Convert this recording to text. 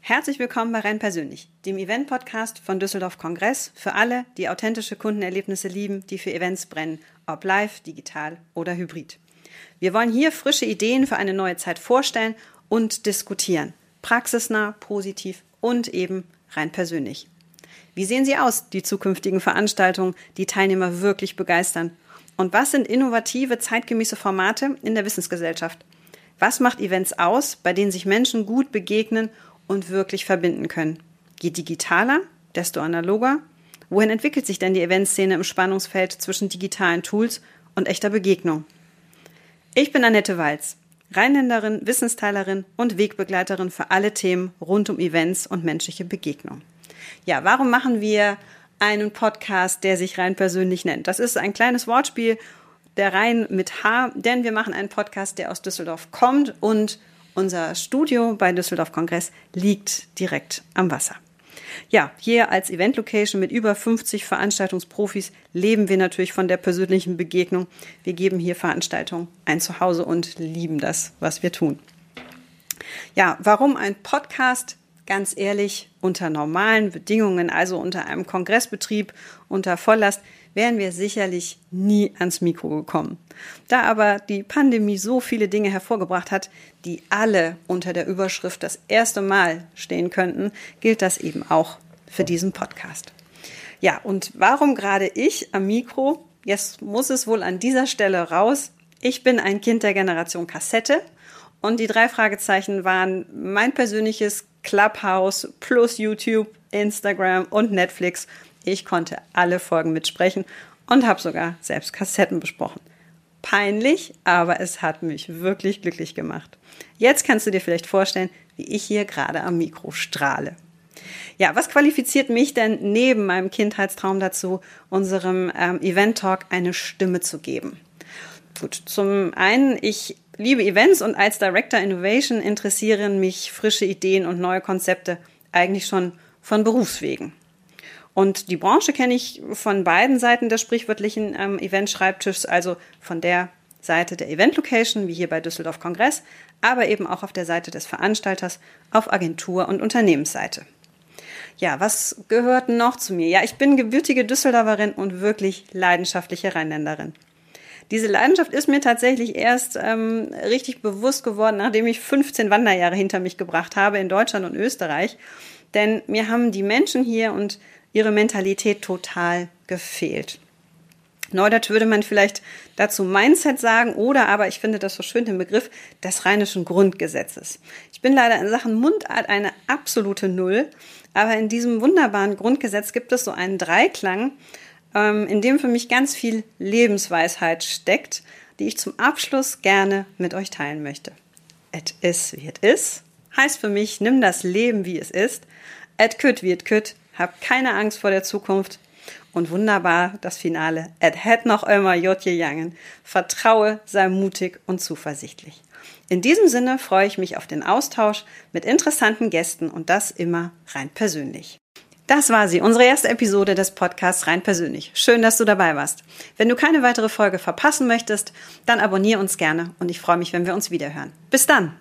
Herzlich willkommen bei Renn Persönlich, dem Event-Podcast von Düsseldorf Kongress für alle, die authentische Kundenerlebnisse lieben, die für Events brennen, ob live, digital oder hybrid. Wir wollen hier frische Ideen für eine neue Zeit vorstellen und diskutieren. Praxisnah, positiv und eben rein persönlich. Wie sehen sie aus, die zukünftigen Veranstaltungen, die Teilnehmer wirklich begeistern? Und was sind innovative, zeitgemäße Formate in der Wissensgesellschaft? Was macht Events aus, bei denen sich Menschen gut begegnen und wirklich verbinden können. Je digitaler, desto analoger. Wohin entwickelt sich denn die Eventszene im Spannungsfeld zwischen digitalen Tools und echter Begegnung? Ich bin Annette Walz, Rheinländerin, Wissensteilerin und Wegbegleiterin für alle Themen rund um Events und menschliche Begegnung. Ja, warum machen wir einen Podcast, der sich rein persönlich nennt? Das ist ein kleines Wortspiel der Rhein mit H, denn wir machen einen Podcast, der aus Düsseldorf kommt und unser Studio bei Düsseldorf Kongress liegt direkt am Wasser. Ja, hier als Event-Location mit über 50 Veranstaltungsprofis leben wir natürlich von der persönlichen Begegnung. Wir geben hier Veranstaltungen ein Zuhause und lieben das, was wir tun. Ja, warum ein Podcast? Ganz ehrlich, unter normalen Bedingungen, also unter einem Kongressbetrieb, unter Volllast, wären wir sicherlich nie ans Mikro gekommen. Da aber die Pandemie so viele Dinge hervorgebracht hat, die alle unter der Überschrift das erste Mal stehen könnten, gilt das eben auch für diesen Podcast. Ja, und warum gerade ich am Mikro? Jetzt muss es wohl an dieser Stelle raus. Ich bin ein Kind der Generation Kassette und die drei Fragezeichen waren mein persönliches Clubhouse plus YouTube, Instagram und Netflix ich konnte alle Folgen mitsprechen und habe sogar selbst Kassetten besprochen. Peinlich, aber es hat mich wirklich glücklich gemacht. Jetzt kannst du dir vielleicht vorstellen, wie ich hier gerade am Mikro strahle. Ja, was qualifiziert mich denn neben meinem Kindheitstraum dazu, unserem ähm, Event Talk eine Stimme zu geben? Gut, zum einen, ich liebe Events und als Director Innovation interessieren mich frische Ideen und neue Konzepte eigentlich schon von Berufswegen. Und die Branche kenne ich von beiden Seiten des sprichwörtlichen ähm, Event-Schreibtischs, also von der Seite der Event-Location, wie hier bei Düsseldorf Kongress, aber eben auch auf der Seite des Veranstalters, auf Agentur- und Unternehmensseite. Ja, was gehört noch zu mir? Ja, ich bin gebürtige Düsseldorferin und wirklich leidenschaftliche Rheinländerin. Diese Leidenschaft ist mir tatsächlich erst ähm, richtig bewusst geworden, nachdem ich 15 Wanderjahre hinter mich gebracht habe in Deutschland und Österreich. Denn mir haben die Menschen hier und ihre Mentalität total gefehlt. Neudeutsch würde man vielleicht dazu Mindset sagen oder aber, ich finde das so schön, den Begriff des rheinischen Grundgesetzes. Ich bin leider in Sachen Mundart eine absolute Null, aber in diesem wunderbaren Grundgesetz gibt es so einen Dreiklang, in dem für mich ganz viel Lebensweisheit steckt, die ich zum Abschluss gerne mit euch teilen möchte. Et is wie et is heißt für mich, nimm das Leben wie es ist. Et kütt wie et kütt hab keine Angst vor der Zukunft. Und wunderbar das Finale. Et het noch immer Jotje Jangen. Vertraue, sei mutig und zuversichtlich. In diesem Sinne freue ich mich auf den Austausch mit interessanten Gästen und das immer rein persönlich. Das war sie, unsere erste Episode des Podcasts rein persönlich. Schön, dass du dabei warst. Wenn du keine weitere Folge verpassen möchtest, dann abonniere uns gerne und ich freue mich, wenn wir uns wiederhören. Bis dann!